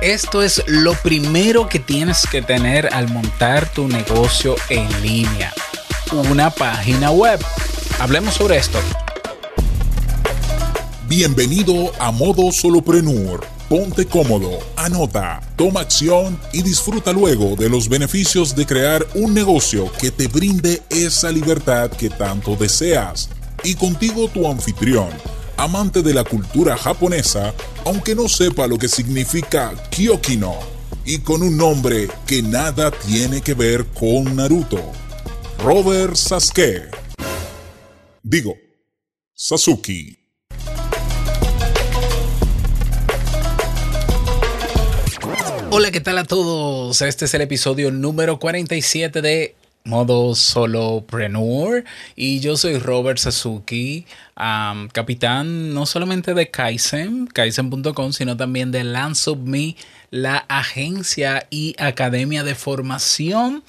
Esto es lo primero que tienes que tener al montar tu negocio en línea. Una página web. Hablemos sobre esto. Bienvenido a Modo Soloprenur. Ponte cómodo, anota, toma acción y disfruta luego de los beneficios de crear un negocio que te brinde esa libertad que tanto deseas. Y contigo tu anfitrión amante de la cultura japonesa, aunque no sepa lo que significa Kyokino, y con un nombre que nada tiene que ver con Naruto. Robert Sasuke. Digo, Sasuke. Hola, ¿qué tal a todos? Este es el episodio número 47 de modo solopreneur y yo soy Robert Sasuki, capitán no solamente de Kaizen, kaizen.com, sino también de Me, la agencia y academia de formación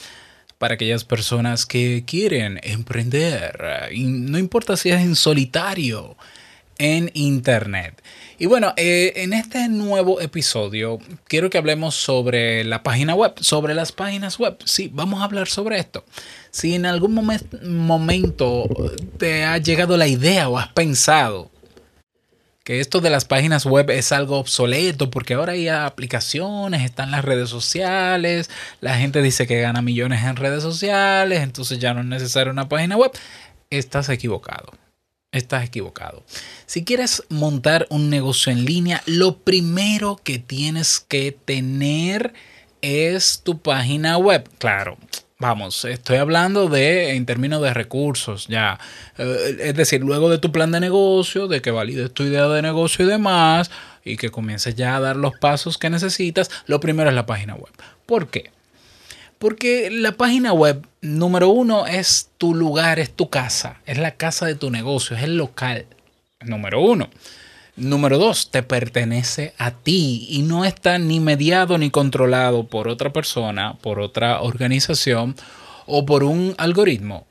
para aquellas personas que quieren emprender, y no importa si es en solitario, en internet. Y bueno, eh, en este nuevo episodio quiero que hablemos sobre la página web, sobre las páginas web. Sí, vamos a hablar sobre esto. Si en algún momento te ha llegado la idea o has pensado que esto de las páginas web es algo obsoleto porque ahora hay aplicaciones, están las redes sociales, la gente dice que gana millones en redes sociales, entonces ya no es necesaria una página web, estás equivocado estás equivocado. Si quieres montar un negocio en línea, lo primero que tienes que tener es tu página web. Claro, vamos, estoy hablando de en términos de recursos, ya. Eh, es decir, luego de tu plan de negocio, de que valides tu idea de negocio y demás, y que comiences ya a dar los pasos que necesitas, lo primero es la página web. ¿Por qué? Porque la página web, número uno, es tu lugar, es tu casa, es la casa de tu negocio, es el local, número uno. Número dos, te pertenece a ti y no está ni mediado ni controlado por otra persona, por otra organización o por un algoritmo.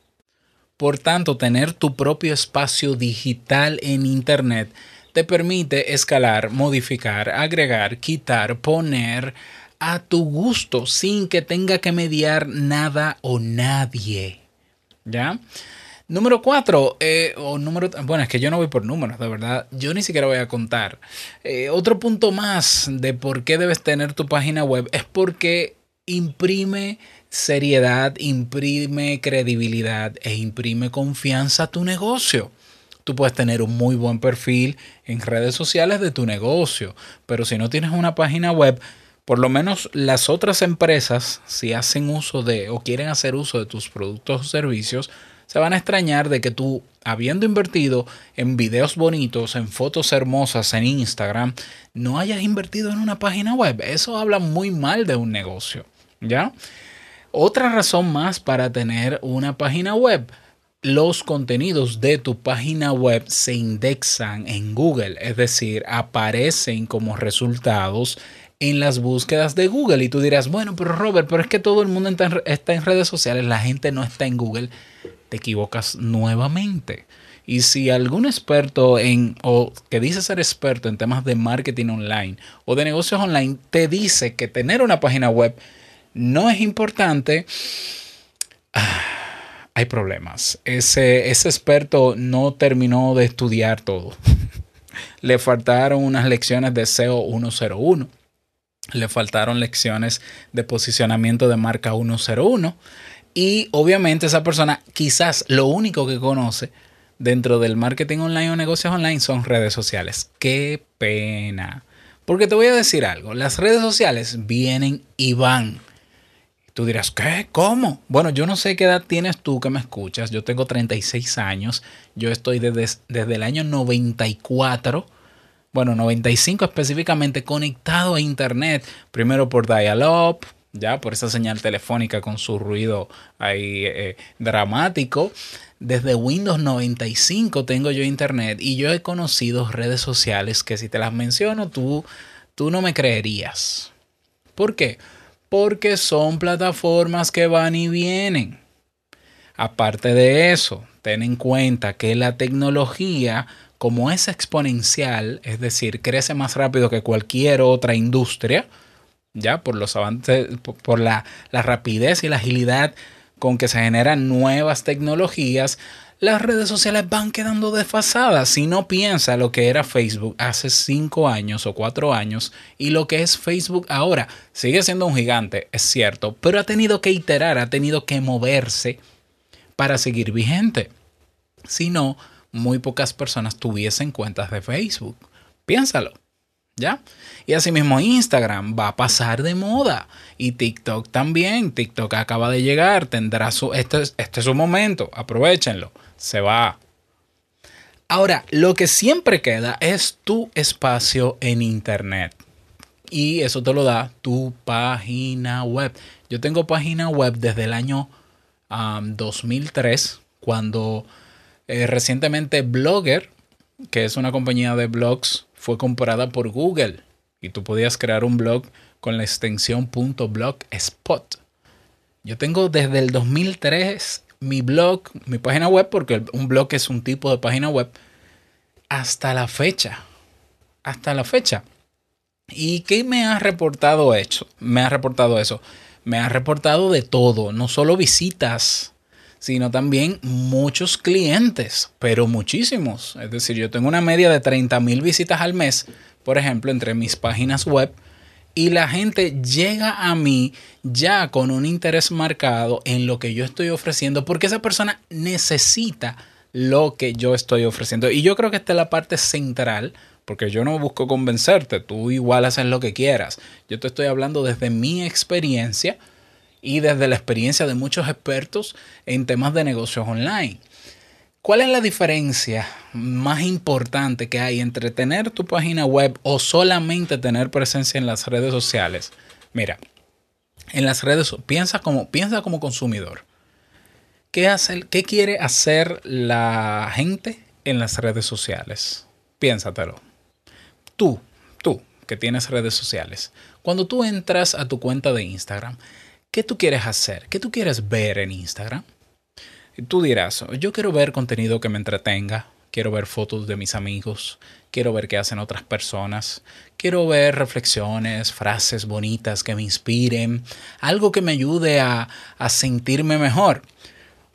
Por tanto, tener tu propio espacio digital en Internet te permite escalar, modificar, agregar, quitar, poner, a tu gusto sin que tenga que mediar nada o nadie. ¿Ya? Número cuatro, eh, o número, bueno, es que yo no voy por números, de verdad, yo ni siquiera voy a contar. Eh, otro punto más de por qué debes tener tu página web es porque imprime seriedad, imprime credibilidad e imprime confianza a tu negocio. Tú puedes tener un muy buen perfil en redes sociales de tu negocio, pero si no tienes una página web, por lo menos las otras empresas, si hacen uso de o quieren hacer uso de tus productos o servicios, se van a extrañar de que tú, habiendo invertido en videos bonitos, en fotos hermosas en Instagram, no hayas invertido en una página web. Eso habla muy mal de un negocio, ¿ya? Otra razón más para tener una página web. Los contenidos de tu página web se indexan en Google, es decir, aparecen como resultados en las búsquedas de Google. Y tú dirás, bueno, pero Robert, pero es que todo el mundo está en, redes sociales, la gente no está en Google. Te equivocas nuevamente. Y si algún experto en, o que dice ser experto en temas de marketing online o de negocios online, te dice que tener una página web no es importante, ah, hay problemas. Ese, ese experto no terminó de estudiar todo. Le faltaron unas lecciones de SEO 101 le faltaron lecciones de posicionamiento de marca 101 y obviamente esa persona quizás lo único que conoce dentro del marketing online o negocios online son redes sociales. Qué pena. Porque te voy a decir algo, las redes sociales vienen y van. Tú dirás, ¿qué? ¿Cómo? Bueno, yo no sé qué edad tienes tú que me escuchas. Yo tengo 36 años. Yo estoy desde, desde el año 94 bueno, 95 específicamente conectado a Internet, primero por dial-up, ya por esa señal telefónica con su ruido ahí eh, dramático. Desde Windows 95 tengo yo Internet y yo he conocido redes sociales que si te las menciono tú, tú no me creerías. ¿Por qué? Porque son plataformas que van y vienen. Aparte de eso, ten en cuenta que la tecnología como es exponencial, es decir, crece más rápido que cualquier otra industria, ya por los avances, por la, rapidez y la agilidad con que se generan nuevas tecnologías, las redes sociales van quedando desfasadas. Si no piensa lo que era Facebook hace cinco años o cuatro años y lo que es Facebook ahora, sigue siendo un gigante, es cierto, pero ha tenido que iterar, ha tenido que moverse para seguir vigente. Si no, muy pocas personas tuviesen cuentas de Facebook. Piénsalo. ¿Ya? Y asimismo Instagram va a pasar de moda. Y TikTok también. TikTok acaba de llegar. Tendrá su. Este, este es su momento. Aprovechenlo. Se va. Ahora, lo que siempre queda es tu espacio en Internet. Y eso te lo da tu página web. Yo tengo página web desde el año 2003, cuando eh, recientemente Blogger, que es una compañía de blogs, fue comprada por Google y tú podías crear un blog con la extensión .blogspot. Yo tengo desde el 2003 mi blog, mi página web, porque un blog es un tipo de página web, hasta la fecha. Hasta la fecha. ¿Y qué me ha reportado eso? Me ha reportado eso. Me ha reportado de todo, no solo visitas, sino también muchos clientes, pero muchísimos. Es decir, yo tengo una media de 30 mil visitas al mes, por ejemplo, entre mis páginas web. Y la gente llega a mí ya con un interés marcado en lo que yo estoy ofreciendo, porque esa persona necesita lo que yo estoy ofreciendo. Y yo creo que esta es la parte central, porque yo no busco convencerte, tú igual haces lo que quieras. Yo te estoy hablando desde mi experiencia y desde la experiencia de muchos expertos en temas de negocios online. ¿Cuál es la diferencia más importante que hay entre tener tu página web o solamente tener presencia en las redes sociales? Mira, en las redes piensa como piensa como consumidor. ¿Qué, hace, ¿Qué quiere hacer la gente en las redes sociales? Piénsatelo. Tú, tú que tienes redes sociales, cuando tú entras a tu cuenta de Instagram, ¿Qué tú quieres hacer? ¿Qué tú quieres ver en Instagram? Tú dirás, yo quiero ver contenido que me entretenga, quiero ver fotos de mis amigos, quiero ver qué hacen otras personas, quiero ver reflexiones, frases bonitas que me inspiren, algo que me ayude a, a sentirme mejor.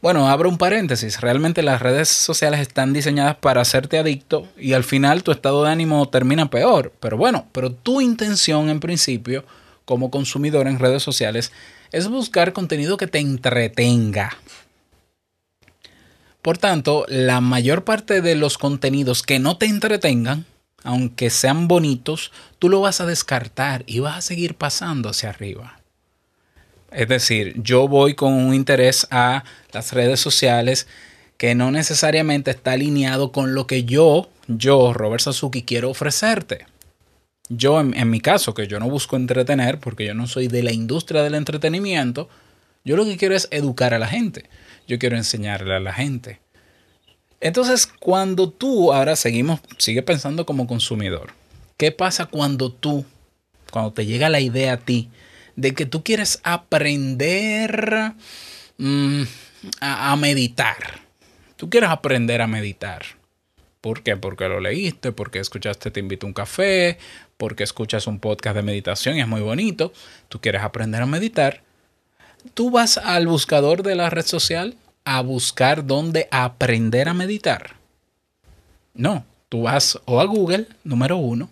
Bueno, abro un paréntesis, realmente las redes sociales están diseñadas para hacerte adicto y al final tu estado de ánimo termina peor, pero bueno, pero tu intención en principio como consumidor en redes sociales es buscar contenido que te entretenga. Por tanto, la mayor parte de los contenidos que no te entretengan, aunque sean bonitos, tú lo vas a descartar y vas a seguir pasando hacia arriba. Es decir, yo voy con un interés a las redes sociales que no necesariamente está alineado con lo que yo, yo, Robert Sasuki, quiero ofrecerte yo en, mi caso, que yo no busco entretener, porque yo no soy de la industria del entretenimiento, yo lo que quiero es educar a la gente. Yo quiero enseñarle a la gente. Entonces, cuando tú, ahora seguimos, sigue pensando como consumidor. ¿Qué pasa cuando tú, cuando te llega la idea a ti de que tú quieres aprender mm, a meditar? Tú quieres aprender a meditar. ¿Por qué? Porque lo leíste, porque escuchaste Te invito a un café, porque escuchas un podcast de meditación y es muy bonito. Tú quieres aprender a meditar. Tú vas al buscador de la red social a buscar dónde aprender a meditar. No, tú vas o a Google, número uno,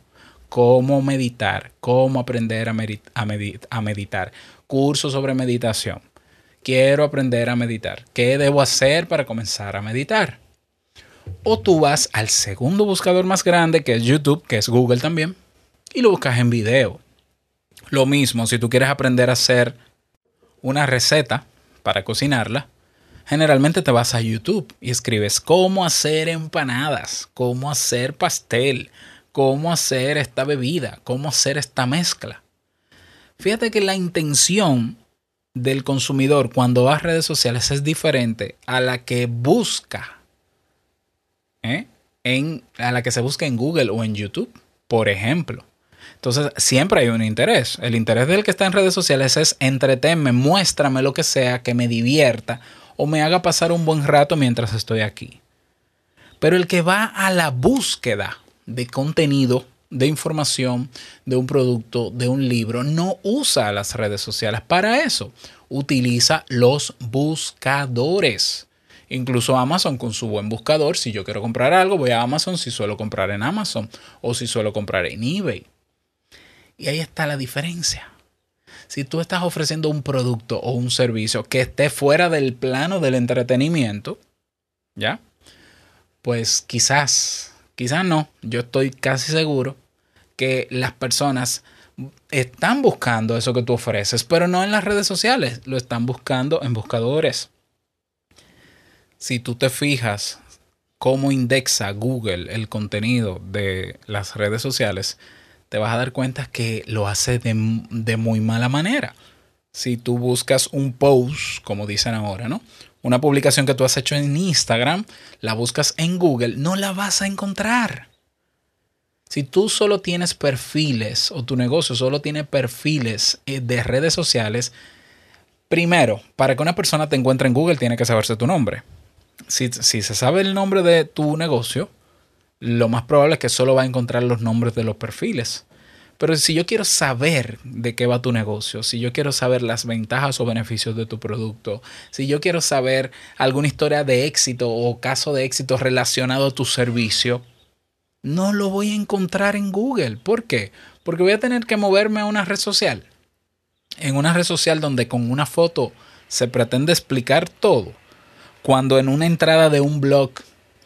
cómo meditar, cómo aprender a, a meditar, cursos sobre meditación. Quiero aprender a meditar. ¿Qué debo hacer para comenzar a meditar? O tú vas al segundo buscador más grande, que es YouTube, que es Google también, y lo buscas en video. Lo mismo, si tú quieres aprender a hacer una receta para cocinarla, generalmente te vas a YouTube y escribes cómo hacer empanadas, cómo hacer pastel, cómo hacer esta bebida, cómo hacer esta mezcla. Fíjate que la intención del consumidor cuando va a redes sociales es diferente a la que busca ¿eh? en, a la que se busca en Google o en YouTube, por ejemplo. Entonces, siempre hay un interés. El interés del que está en redes sociales es entretenme, muéstrame lo que sea que me divierta o me haga pasar un buen rato mientras estoy aquí. Pero el que va a la búsqueda de contenido de información, de un producto, de un libro, no usa las redes sociales para eso. Utiliza los buscadores. Incluso Amazon con su buen buscador, si yo quiero comprar algo, voy a Amazon si suelo comprar en Amazon o si suelo comprar en eBay. Y ahí está la diferencia. Si tú estás ofreciendo un producto o un servicio que esté fuera del plano del entretenimiento, ¿ya? Pues quizás, quizás no, yo estoy casi seguro que las personas están buscando eso que tú ofreces, pero no en las redes sociales, lo están buscando en buscadores. Si tú te fijas cómo indexa Google el contenido de las redes sociales, te vas a dar cuenta que lo hace de, muy mala manera. Si tú buscas un post, como dicen ahora, ¿no? Una publicación que tú has hecho en Instagram, la buscas en Google, no la vas a encontrar. Si tú solo tienes perfiles o tu negocio solo tiene perfiles eh, de redes sociales, primero, para que una persona te encuentre en Google tiene que saberse tu nombre. Si, se sabe el nombre de tu negocio, lo más probable es que solo va a encontrar los nombres de los perfiles. Pero si yo quiero saber de qué va tu negocio, si yo quiero saber las ventajas o beneficios de tu producto, si yo quiero saber alguna historia de éxito o caso de éxito relacionado a tu servicio, no lo voy a encontrar en Google. ¿Por qué? Porque voy a tener que moverme a una red social. En una red social donde con una foto se pretende explicar todo. Cuando en una entrada de un blog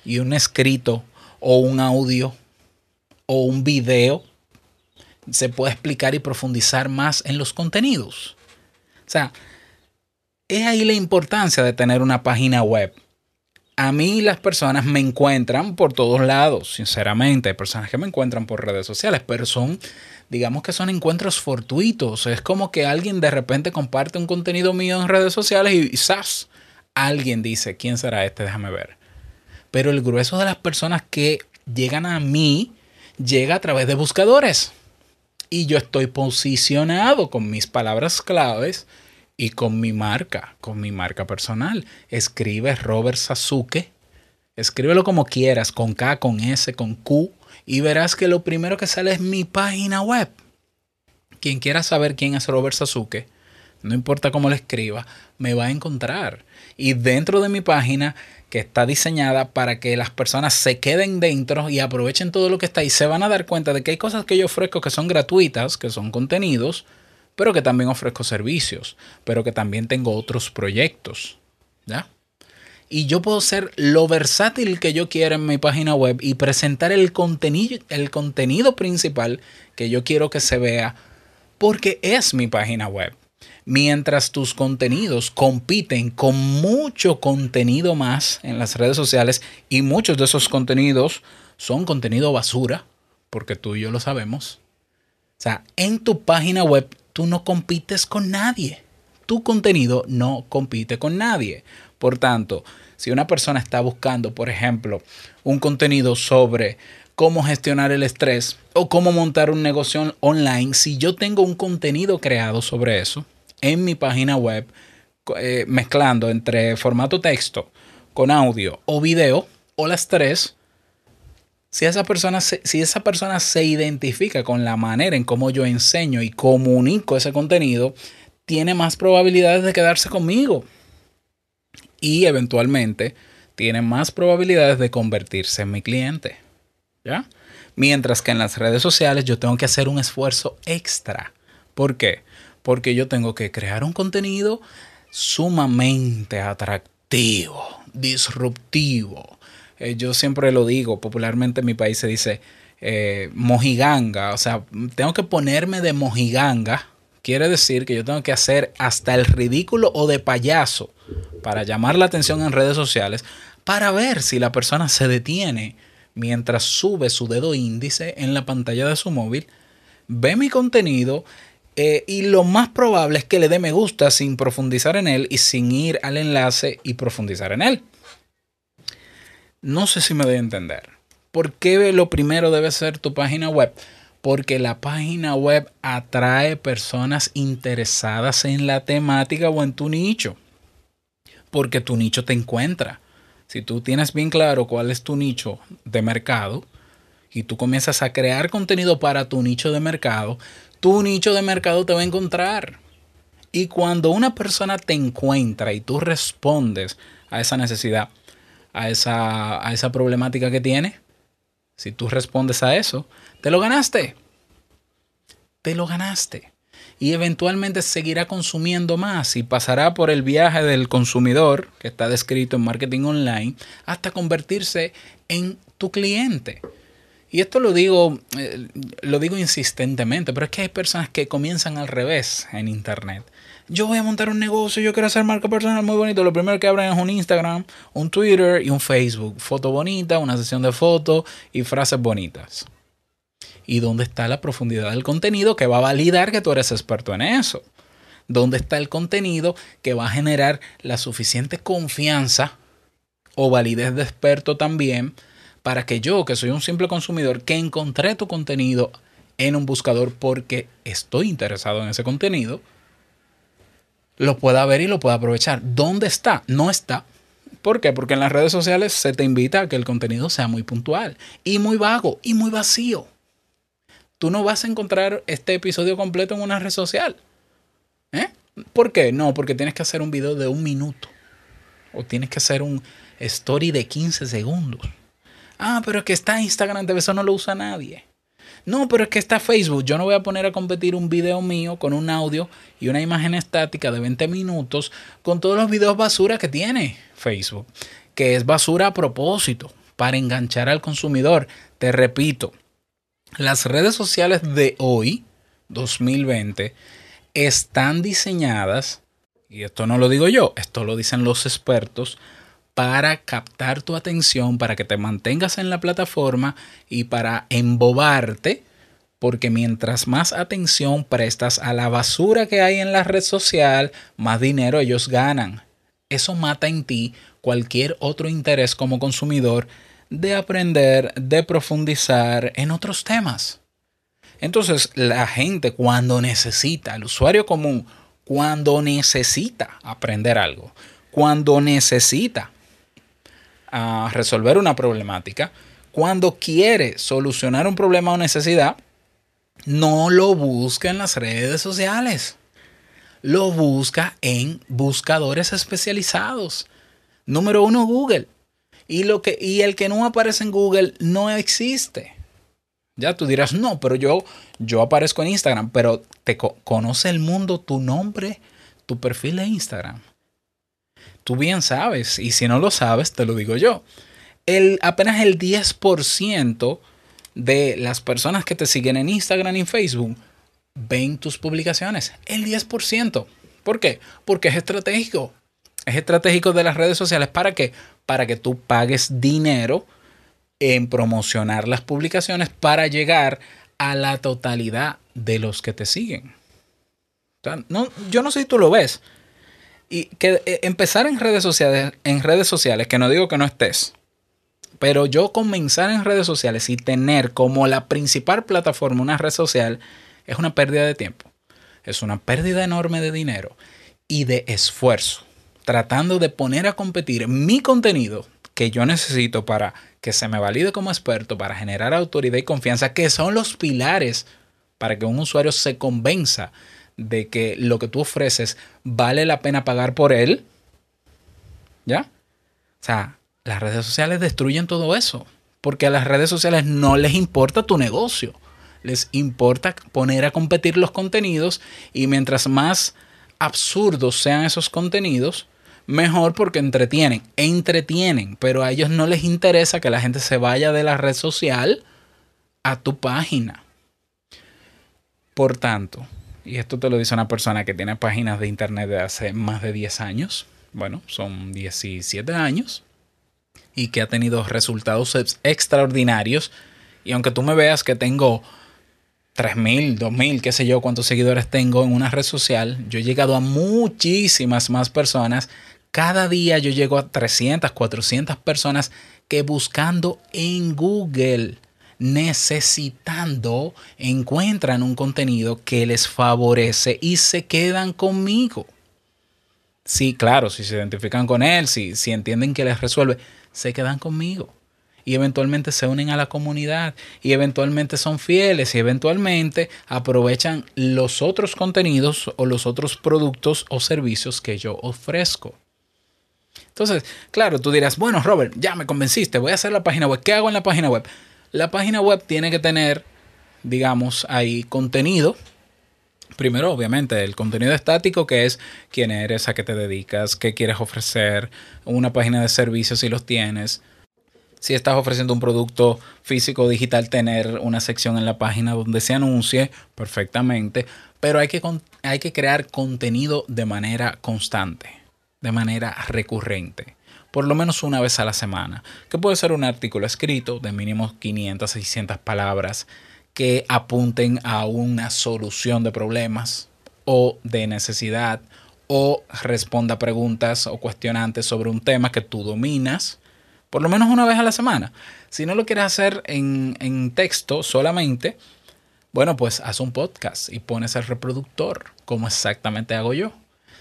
y un escrito o un audio o un video se puede explicar y profundizar más en los contenidos. O sea, es ahí la importancia de tener una página web. A mí las personas me encuentran por todos lados, sinceramente. Hay personas que me encuentran por redes sociales, pero son, digamos que son encuentros fortuitos. Es como que alguien de repente comparte un contenido mío en redes sociales y, ¡zas! Alguien dice, ¿quién será este? Déjame ver. Pero el grueso de las personas que llegan a mí llega a través de buscadores. Y yo estoy posicionado con mis palabras claves y con mi marca, con mi marca personal. Escribe Robert Sasuke. Escríbelo como quieras, con K, con S, con Q. Y verás que lo primero que sale es mi página web. Quien quiera saber quién es Robert Sasuke, no importa cómo lo escriba, me va a encontrar. Y dentro de mi página, que está diseñada para que las personas se queden dentro y aprovechen todo lo que está ahí, se van a dar cuenta de que hay cosas que yo ofrezco que son gratuitas, que son contenidos, pero que también ofrezco servicios, pero que también tengo otros proyectos. ¿Ya? Y yo puedo ser lo versátil que yo quiera en mi página web y presentar el contenido, el contenido principal que yo quiero que se vea porque es mi página web mientras tus contenidos compiten con mucho contenido más en las redes sociales y muchos de esos contenidos son contenido basura, porque tú y yo lo sabemos. O sea, en tu página web tú no compites con nadie. Tu contenido no compite con nadie. Por tanto, si una persona está buscando, por ejemplo, un contenido sobre cómo gestionar el estrés o cómo montar un negocio online, si yo tengo un contenido creado sobre eso, en mi página web, eh, mezclando entre formato texto con audio o video, o las tres, si esa, persona si esa persona se identifica con la manera en cómo yo enseño y comunico ese contenido, tiene más probabilidades de quedarse conmigo. Y eventualmente tiene más probabilidades de convertirse en mi cliente. Mientras que en las redes sociales yo tengo que hacer un esfuerzo extra. ¿Por qué? porque yo tengo que crear un contenido sumamente atractivo, disruptivo. Eh, yo siempre lo digo, popularmente en mi país se dice eh, mojiganga, o sea, tengo que ponerme de mojiganga. Quiere decir que yo tengo que hacer hasta el ridículo o de payaso para llamar la atención en redes sociales para ver si la persona se detiene mientras sube su dedo índice en la pantalla de su móvil, ve mi contenido eh, y lo más probable es que le dé me gusta sin profundizar en él y sin ir al enlace y profundizar en él. No sé si me doy a entender. ¿Por qué lo primero debe ser tu página web? Porque la página web atrae personas interesadas en la temática o en tu nicho. Porque tu nicho te encuentra. Si tú tienes bien claro cuál es tu nicho de mercado y tú comienzas a crear contenido para tu nicho de mercado, tu nicho de mercado te va a encontrar. Y cuando una persona te encuentra y tú respondes a esa necesidad, a esa, a esa problemática que tiene, si tú respondes a eso, te lo ganaste. Te lo ganaste. Y eventualmente seguirá consumiendo más y pasará por el viaje del consumidor, que está descrito en marketing online, hasta convertirse en tu cliente. Y esto lo digo, eh, lo digo insistentemente, pero es que hay personas que comienzan al revés en Internet. Yo voy a montar un negocio, yo quiero hacer marca personal muy bonito. Lo primero que abren es un Instagram, un Twitter y un Facebook. Foto bonita, una sesión de fotos y frases bonitas. ¿Y dónde está la profundidad del contenido que va a validar que tú eres experto en eso? ¿Dónde está el contenido que va a generar la suficiente confianza o validez de experto también para que yo, que soy un simple consumidor, que encontré tu contenido en un buscador porque estoy interesado en ese contenido, lo pueda ver y lo pueda aprovechar. ¿Dónde está? No está. ¿Por qué? Porque en las redes sociales se te invita a que el contenido sea muy puntual y muy vago y muy vacío. Tú no vas a encontrar este episodio completo en una red social. ¿Eh? ¿Por qué? No, porque tienes que hacer un video de un minuto. O tienes que hacer un story de 15 segundos. Ah, pero es que está Instagram, de eso no lo usa nadie. No, pero es que está Facebook. Yo no voy a poner a competir un video mío con un audio y una imagen estática de 20 minutos con todos los videos basura que tiene Facebook. Que es basura a propósito, para enganchar al consumidor. Te repito, las redes sociales de hoy, 2020, están diseñadas, y esto no lo digo yo, esto lo dicen los expertos, para captar tu atención, para que te mantengas en la plataforma y para embobarte, porque mientras más atención prestas a la basura que hay en la red social, más dinero ellos ganan. Eso mata en ti cualquier otro interés como consumidor de aprender, de profundizar en otros temas. Entonces, la gente cuando necesita, el usuario común, cuando necesita aprender algo, cuando necesita a resolver una problemática, cuando quiere solucionar un problema o necesidad, no lo busca en las redes sociales. Lo busca en buscadores especializados. Número uno, Google. Y, lo que, y el que no aparece en Google no existe. Ya tú dirás, no, pero yo, yo aparezco en Instagram, pero te conoce el mundo tu nombre, tu perfil de Instagram tú bien sabes, y si no lo sabes, te lo digo yo. El, apenas el 10% de las personas que te siguen en Instagram y Facebook ven tus publicaciones. El 10%. ¿Por qué? Porque es estratégico. Es estratégico de las redes sociales. ¿Para qué? Para que tú pagues dinero en promocionar las publicaciones para llegar a la totalidad de los que te siguen. no, yo no sé si tú lo ves, y que eh, empezar en redes sociales, en redes sociales, que no digo que no estés, pero yo comenzar en redes sociales y tener como la principal plataforma una red social es una pérdida de tiempo. Es una pérdida enorme de dinero y de esfuerzo. Tratando de poner a competir mi contenido que yo necesito para que se me valide como experto, para generar autoridad y confianza, que son los pilares para que un usuario se convenza de que lo que tú ofreces vale la pena pagar por él, ¿ya? O sea, las redes sociales destruyen todo eso, porque a las redes sociales no les importa tu negocio, les importa poner a competir los contenidos y mientras más absurdos sean esos contenidos, mejor porque entretienen, entretienen, pero a ellos no les interesa que la gente se vaya de la red social a tu página. Por tanto, y esto te lo dice una persona que tiene páginas de internet de hace más de 10 años, bueno, son 17 años, y que ha tenido resultados extraordinarios. Y aunque tú me veas que tengo 3.000, 2.000, qué sé yo, cuántos seguidores tengo en una red social, yo he llegado a muchísimas más personas. Cada día yo llego a 300, 400 personas que buscando en Google necesitando encuentran un contenido que les favorece y se quedan conmigo. Sí, claro, si se identifican con él, si, si entienden que les resuelve, se quedan conmigo. y eventualmente se unen a la comunidad y eventualmente son fieles y eventualmente aprovechan los otros contenidos o los otros productos o servicios que yo ofrezco. Entonces, claro, tú dirás, bueno, Robert, ya me convenciste, voy a hacer la página web. ¿Qué hago en la página web? La página web tiene que tener, digamos, ahí contenido Primero, obviamente, el contenido estático, que es quién eres, a qué te dedicas, qué quieres ofrecer, una página de servicios si los tienes. Si estás ofreciendo un producto físico o digital, tener una sección en la página donde se anuncie perfectamente. Pero hay que, hay que crear contenido de manera constante, de manera recurrente por lo menos una vez a la semana, que puede ser un artículo escrito de mínimo 500, 600 palabras, que apunten a una solución de problemas o de necesidad o responda preguntas o cuestionantes sobre un tema que tú dominas por lo menos una vez a la semana. Si no lo quieres hacer en, en texto solamente, bueno, pues haz un podcast y pones el reproductor, como exactamente hago yo.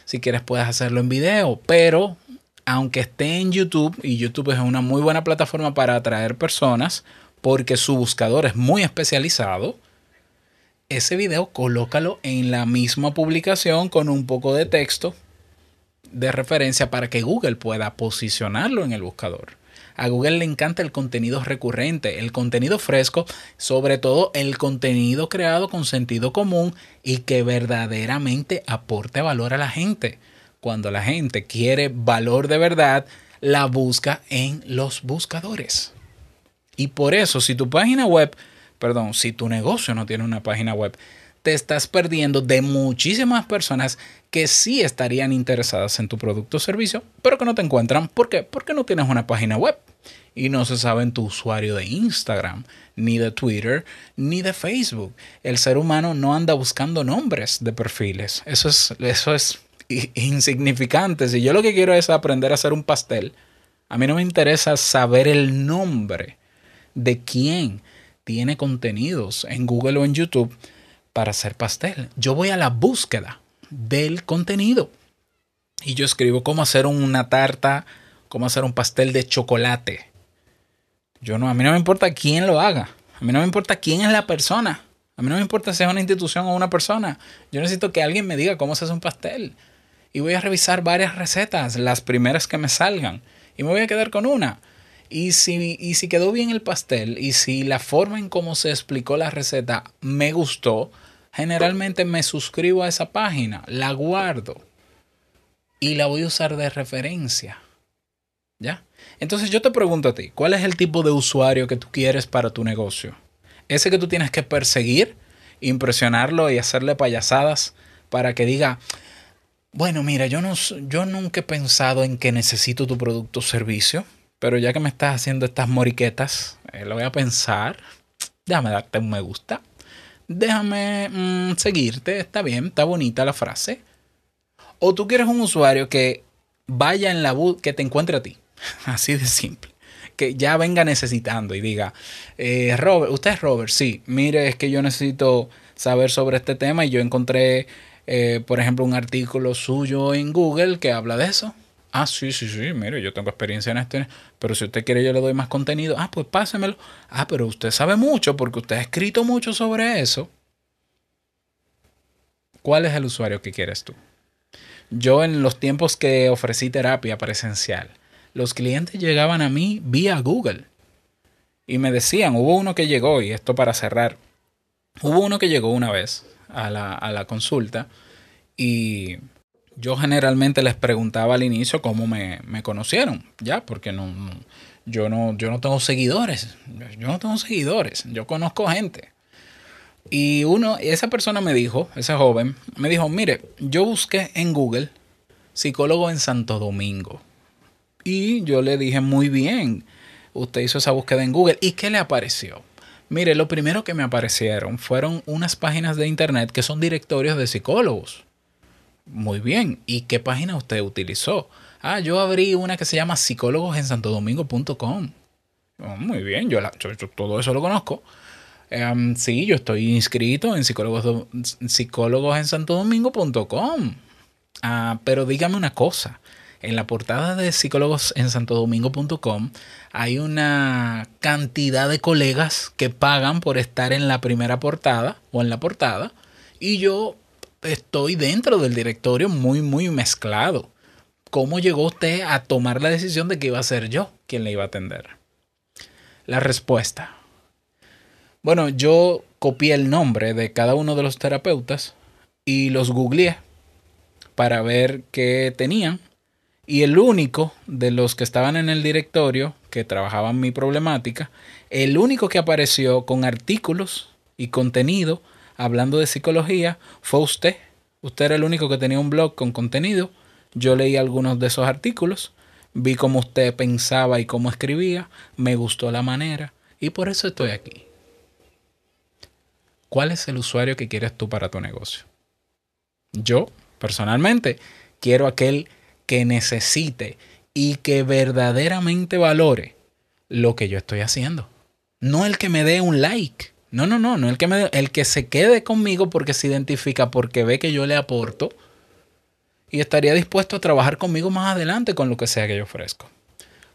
Si quieres puedes hacerlo en video, pero aunque esté en YouTube, y YouTube es una muy buena plataforma para atraer personas, porque su buscador es muy especializado, ese video colócalo en la misma publicación con un poco de texto de referencia para que Google pueda posicionarlo en el buscador. A Google le encanta el contenido recurrente, el contenido fresco, sobre todo el contenido creado con sentido común y que verdaderamente aporte valor a la gente. Cuando la gente quiere valor de verdad, la busca en los buscadores. Y por eso, si tu página web, perdón, si tu negocio no tiene una página web, te estás perdiendo de muchísimas personas que sí estarían interesadas en tu producto o servicio, pero que no te encuentran. ¿Por qué? Porque no tienes una página web y no se sabe en tu usuario de Instagram, ni de Twitter, ni de Facebook. El ser humano no anda buscando nombres de perfiles. Eso es, eso es insignificante. Si yo lo que quiero es aprender a hacer un pastel, a mí no me interesa saber el nombre de quién tiene contenidos en Google o en YouTube para hacer pastel. Yo voy a la búsqueda del contenido y yo escribo cómo hacer una tarta, cómo hacer un pastel de chocolate. Yo no, a mí no me importa quién lo haga. A mí no me importa quién es la persona. A mí no me importa si es una institución o una persona. Yo necesito que alguien me diga cómo se hace un pastel. Y voy a revisar varias recetas, las primeras que me salgan. Y me voy a quedar con una. Y si, y si quedó bien el pastel y si la forma en cómo se explicó la receta me gustó, generalmente me suscribo a esa página, la guardo y la voy a usar de referencia. ¿Ya? Entonces yo te pregunto a ti, ¿cuál es el tipo de usuario que tú quieres para tu negocio? Ese que tú tienes que perseguir, impresionarlo y hacerle payasadas para que diga, bueno, mira, yo, no, yo nunca he pensado en que necesito tu producto o servicio pero ya que me estás haciendo estas moriquetas, eh, lo voy a pensar. Déjame darte un me gusta. Déjame mm, seguirte. Está bien, está bonita la frase. O tú quieres un usuario que vaya en la búsqueda, que te encuentre a ti. Así de simple. Que ya venga necesitando y diga, eh, Robert, usted es Robert, sí, mire, es que yo necesito saber sobre este tema y yo encontré, eh, por ejemplo, un artículo suyo en Google que habla de eso. Ah, sí, sí, sí, mire, yo tengo experiencia en esto, pero si usted quiere yo le doy más contenido. Ah, pues pásemelo. Ah, pero usted sabe mucho porque usted ha escrito mucho sobre eso. ¿Cuál es el usuario que quieres tú? Yo en los tiempos que ofrecí terapia presencial, los clientes llegaban a mí vía Google y me decían, hubo uno que llegó, y esto para cerrar, hubo uno que llegó una vez a la, a la consulta y yo generalmente les preguntaba al inicio cómo me, conocieron, ya, porque no, yo, no, yo no tengo seguidores, yo no tengo seguidores, yo conozco gente. Y uno, esa persona me dijo, ese joven, me dijo, mire, yo busqué en Google psicólogo en Santo Domingo. Y yo le dije, muy bien, usted hizo esa búsqueda en Google. ¿Y qué le apareció? Mire, lo primero que me aparecieron fueron unas páginas de internet que son directorios de psicólogos. Muy bien. ¿Y qué página usted utilizó? Ah, yo abrí una que se llama psicólogosensantodomingo.com. Oh, muy bien, yo, todo eso lo conozco. Em, sí, yo estoy inscrito en psicólogos, psicólogosensantodomingo.com. Ah, pero dígame una cosa. En la portada de psicólogos en santodomingo.com hay una cantidad de colegas que pagan por estar en la primera portada o en la portada y yo estoy dentro del directorio muy, muy mezclado. ¿Cómo llegó usted a tomar la decisión de que iba a ser yo quien le iba a atender? La respuesta. Bueno, yo copié el nombre de cada uno de los terapeutas y los googleé para ver qué tenían. Y el único de los que estaban en el directorio que trabajaban mi problemática, el único que apareció con artículos y contenido hablando de psicología fue usted. Usted era el único que tenía un blog con contenido. Yo leí algunos de esos artículos, vi cómo usted pensaba y cómo escribía, me gustó la manera y por eso estoy aquí. ¿Cuál es el usuario que quieres tú para tu negocio? Yo, personalmente, quiero aquel que necesite y que verdaderamente valore lo que yo estoy haciendo. No el que me dé un like. No, no, no, no el que el que se quede conmigo porque se identifica, porque ve que yo le aporto y estaría dispuesto a trabajar conmigo más adelante con lo que sea que yo ofrezco.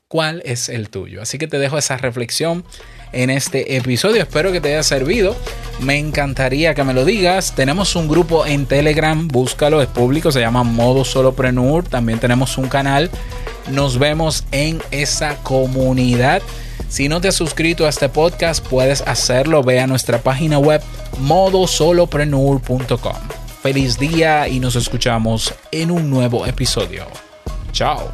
¿Cuál es el tuyo? Así que te dejo esa reflexión en este episodio. Espero que te haya servido. Me encantaría que me lo digas. Tenemos un grupo en Telegram, búscalo, es público, se llama Modo Solopreneur. También tenemos un canal. Nos vemos en esa comunidad. Si no te has suscrito a este podcast, puedes hacerlo. Ve a nuestra página web modosolopreneur.com. Feliz día y nos escuchamos en un nuevo episodio. Chao.